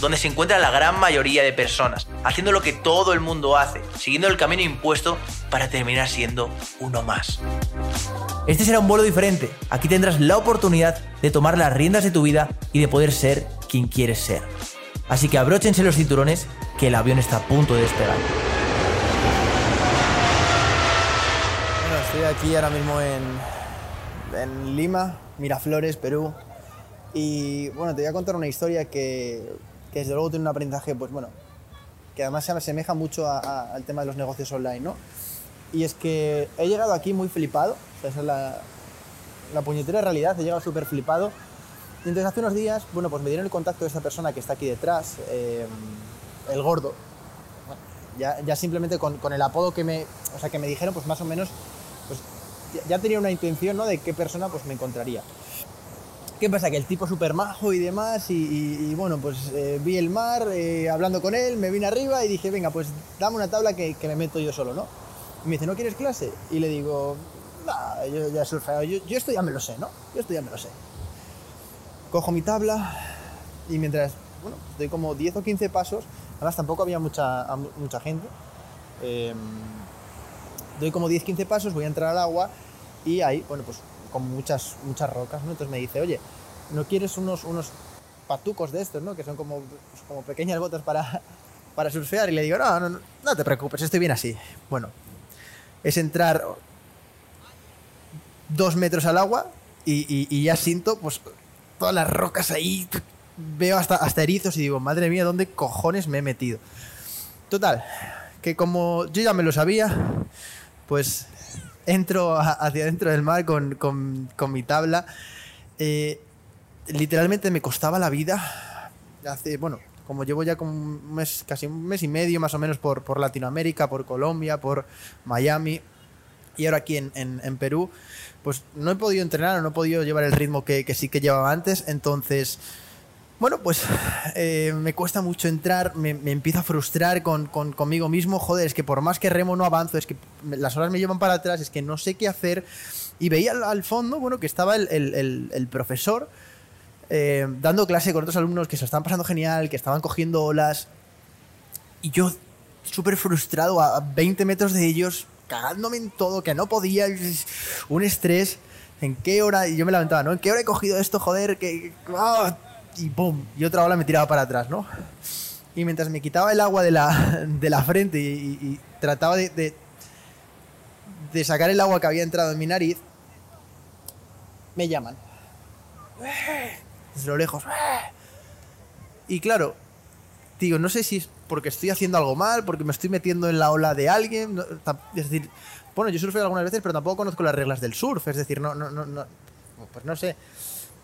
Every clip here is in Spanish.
donde se encuentra la gran mayoría de personas, haciendo lo que todo el mundo hace, siguiendo el camino impuesto para terminar siendo uno más. Este será un vuelo diferente. Aquí tendrás la oportunidad de tomar las riendas de tu vida y de poder ser quien quieres ser. Así que abróchense los cinturones que el avión está a punto de despegar. Bueno, estoy aquí ahora mismo en, en Lima, Miraflores, Perú. Y bueno, te voy a contar una historia que que desde luego tiene un aprendizaje, pues bueno, que además se asemeja mucho al tema de los negocios online, ¿no? Y es que he llegado aquí muy flipado, esa es la, la puñetera realidad, he llegado súper flipado. Y entonces hace unos días, bueno, pues me dieron el contacto de esta persona que está aquí detrás, eh, el gordo. ya, ya, simplemente con, con, el apodo que me, o sea, que me dijeron, pues más o menos, pues ya, tenía una intención, ¿no? De qué persona pues me encontraría. ¿Qué pasa? Que el tipo súper majo y demás, y, bueno, pues eh, vi el mar, eh, hablando con él, me vine arriba y dije, venga, pues dame una tabla que, me meto yo solo, ¿no? Y me dice, ¿no quieres clase? Y le digo, no, yo ya he surfeado, yo, esto ya me lo sé, ¿no? Yo esto ya me lo sé. Cojo mi tabla y mientras, bueno, doy como 10 o 15 pasos, además tampoco había mucha, mucha gente, em, doy como 10-15 pasos, voy a entrar al agua y ahí, bueno, pues con muchas, muchas rocas, ¿no? Entonces me dice, oye, ¿no quieres unos, unos patucos de estos, ¿no? Que son como, pues, como pequeñas botas para, para surfear. Y le digo, no, no, no te preocupes, estoy bien así. Bueno, es entrar dos metros al agua y, ya siento, pues, todas las rocas ahí. Veo hasta, hasta erizos y digo, madre mía, ¿dónde cojones me he metido? Total, que como yo ya me lo sabía, pues entro hacia dentro del mar con, con, mi tabla. Eh, literalmente me costaba la vida. Bueno, como llevo ya como un mes, casi un mes y medio más o menos por, por Latinoamérica, por Colombia, por Miami y ahora aquí en, en, en, Perú, pues no he podido entrenar, no he podido llevar el ritmo que, que sí que llevaba antes. Entonces bueno, pues eh, me cuesta mucho entrar, me, me empiezo a frustrar con, con, conmigo mismo. Joder, es que por más que remo no avanzo, es que las horas me llevan para atrás, es que no sé qué hacer. Y veía al, fondo, bueno, que estaba el, el, el, profesor eh, dando clase con otros alumnos que se estaban pasando genial, que estaban cogiendo olas. Y yo, súper frustrado, a 20 metros de ellos, cagándome en todo, que no podía, un estrés. ¿En qué hora? Y yo me lamentaba, ¿no? ¿En qué hora he cogido esto, joder? Que. ¡ah! Y ¡pum! Y otra ola me tiraba para atrás, ¿no? Y mientras me quitaba el agua de la, de la frente y, trataba de, de, sacar el agua que había entrado en mi nariz, me llaman. Desde lo lejos. Y claro, digo, no sé si es porque estoy haciendo algo mal, porque me estoy metiendo en la ola de alguien. Es decir, bueno, yo surfeo algunas veces, pero tampoco conozco las reglas del surf. Es decir, no, no, no, no pues no sé.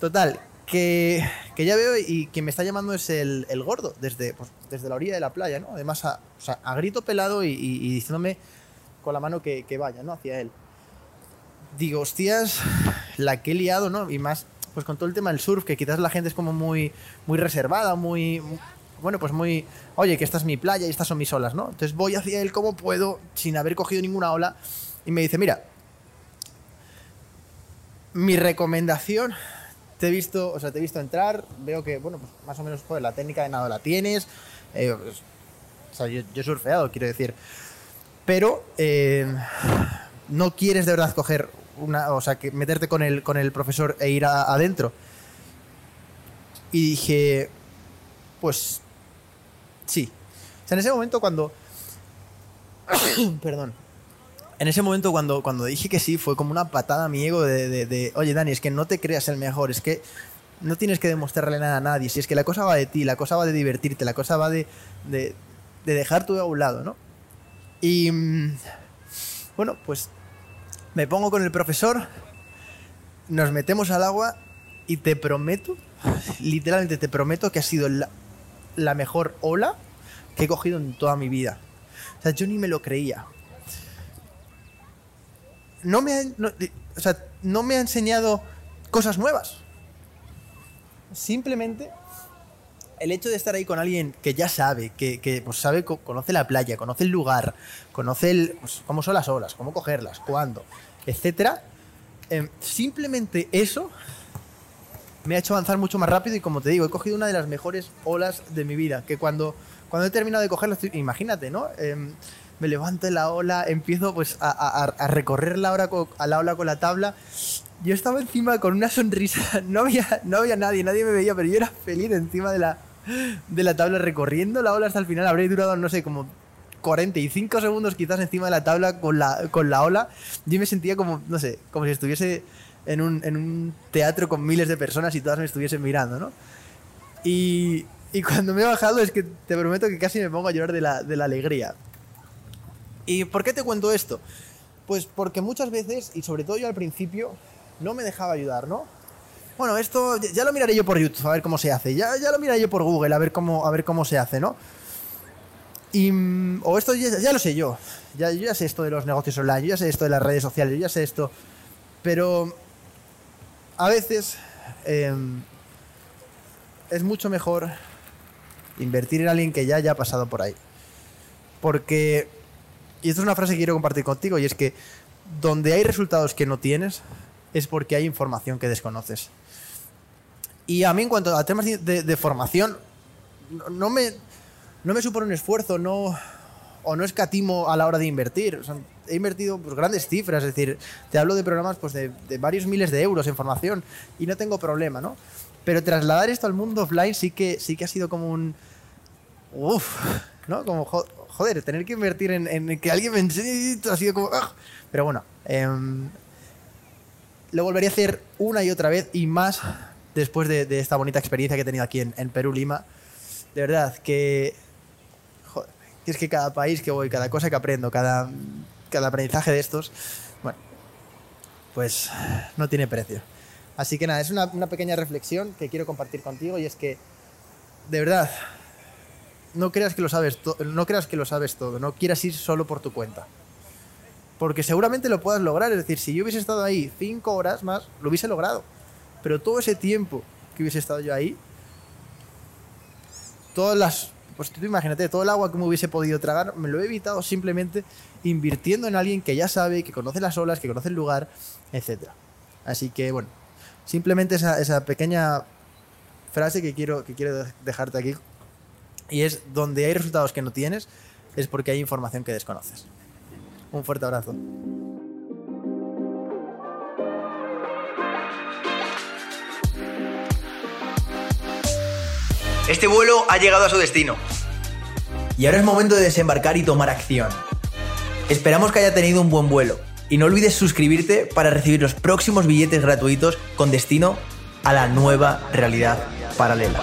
Total, que, ya veo y quien me está llamando es el, gordo, desde, pues, desde la orilla de la playa. Además, a, o sea, grito pelado y, y, y, diciéndome con la mano que, que, vaya, ¿no? Hacia él. Digo, hostias, la que he liado, ¿no? Y más, pues con todo el tema del surf, que quizás la gente es como muy, muy reservada, muy, muy bueno, pues muy, oye, que esta es mi playa y estas son mis olas, ¿no? Entonces voy hacia él como puedo, sin haber cogido ninguna ola, y me dice, mira, mi recomendación te he visto, o sea, te visto entrar, veo que, bueno, pues más o menos, la técnica de nado la tienes. Eh, pues, o sea, yo, he surfeado, quiero decir. Pero eh, no quieres de verdad coger una, o sea, que meterte con el, con el profesor e ir adentro. Y dije, pues sí. O sea, en ese momento cuando... Perdón en ese momento cuando, cuando dije que sí, fue como una patada a mi ego de, oye Dani, es que no te creas el mejor, es que no tienes que demostrarle nada a nadie, si es que la cosa va de ti, la cosa va de divertirte, la cosa va de, de, dejar tu a un lado, ¿no? Y mm, bueno, pues me pongo con el profesor, nos metemos al agua y te prometo, literalmente te prometo que ha sido la, la mejor ola que he cogido en toda mi vida. O sea, yo ni me lo creía. No me ha, o sea, no me ha enseñado cosas nuevas. Simplemente el hecho de estar ahí con alguien que ya sabe, que, que, pues sabe, conoce la playa, conoce el lugar, conoce el, pues, cómo son las olas, cómo cogerlas, cuándo, etcétera, eh, simplemente eso me ha hecho avanzar mucho más rápido y como te digo, he cogido una de las mejores olas de mi vida, que cuando, cuando he terminado de cogerla, estoy, imagínate, ¿no? Eh, me levanto en la ola, empiezo pues a, a, a recorrer la, con, a la ola con la tabla. Yo estaba encima con una sonrisa, no había, no había nadie, nadie me veía, pero yo era feliz encima de la, de la tabla recorriendo la ola hasta el final. Habría durado, no sé, como 45 segundos quizás encima de la tabla con la, con la ola. Yo me sentía como, no sé, como si estuviese en un, en un teatro con miles de personas y todas me estuviesen mirando, ¿no? Y, y cuando me he bajado es que te prometo que casi me pongo a llorar de la, de la alegría. ¿Y por qué te cuento esto? Pues porque muchas veces, y sobre todo yo al principio, no me dejaba ayudar, ¿no? Bueno, esto ya lo miraré yo por YouTube, a ver cómo se hace. Ya, ya lo miraré yo por Google, a ver cómo, a ver cómo se hace, ¿no? Y, o esto ya, lo sé yo. Ya, yo ya sé esto de los negocios online, yo ya sé esto de las redes sociales, yo ya sé esto. Pero a veces eh, es mucho mejor invertir en alguien que ya haya pasado por ahí. Porque, y esto es una frase que quiero compartir contigo, y es que donde hay resultados que no tienes, es porque hay información que desconoces. Y a mí en cuanto a temas de, formación, no, me, no me supone un esfuerzo, no, o no escatimo a la hora de invertir. He invertido pues, grandes cifras, es decir, te hablo de programas pues, de, de, varios miles de euros en formación y no tengo problema, ¿no? Pero trasladar esto al mundo offline sí que, sí que ha sido como un... Uf, ¿no? Como, joder, tener que invertir en, que alguien me enseñe ha sido como... ¡ah! Pero bueno, eh, lo volvería a hacer una y otra vez y más después de, esta bonita experiencia que he tenido aquí en, Perú, Lima. De verdad, que joder, es que cada país que voy, cada cosa que aprendo, cada, cada aprendizaje de estos, bueno, pues no tiene precio. Así que nada, es una, una, pequeña reflexión que quiero compartir contigo y es que, de verdad, no creas que lo sabes, no creas que lo sabes todo, no quieras ir solo por tu cuenta. Porque seguramente lo puedas lograr, es decir, si yo hubiese estado ahí cinco horas más, lo hubiese logrado. Pero todo ese tiempo que hubiese estado yo ahí, todas las pues tú imagínate, todo el agua que me hubiese podido tragar, me lo he evitado simplemente invirtiendo en alguien que ya sabe, que conoce las olas, que conoce el lugar, etc. Así que bueno, simplemente esa, esa pequeña frase que quiero, que quiero dejarte aquí, y es donde hay resultados que no tienes, es porque hay información que desconoces. Un fuerte abrazo. Este vuelo ha llegado a su destino. Y ahora es momento de desembarcar y tomar acción. Esperamos que haya tenido un buen vuelo. Y no olvides suscribirte para recibir los próximos billetes gratuitos con destino a la nueva realidad paralela.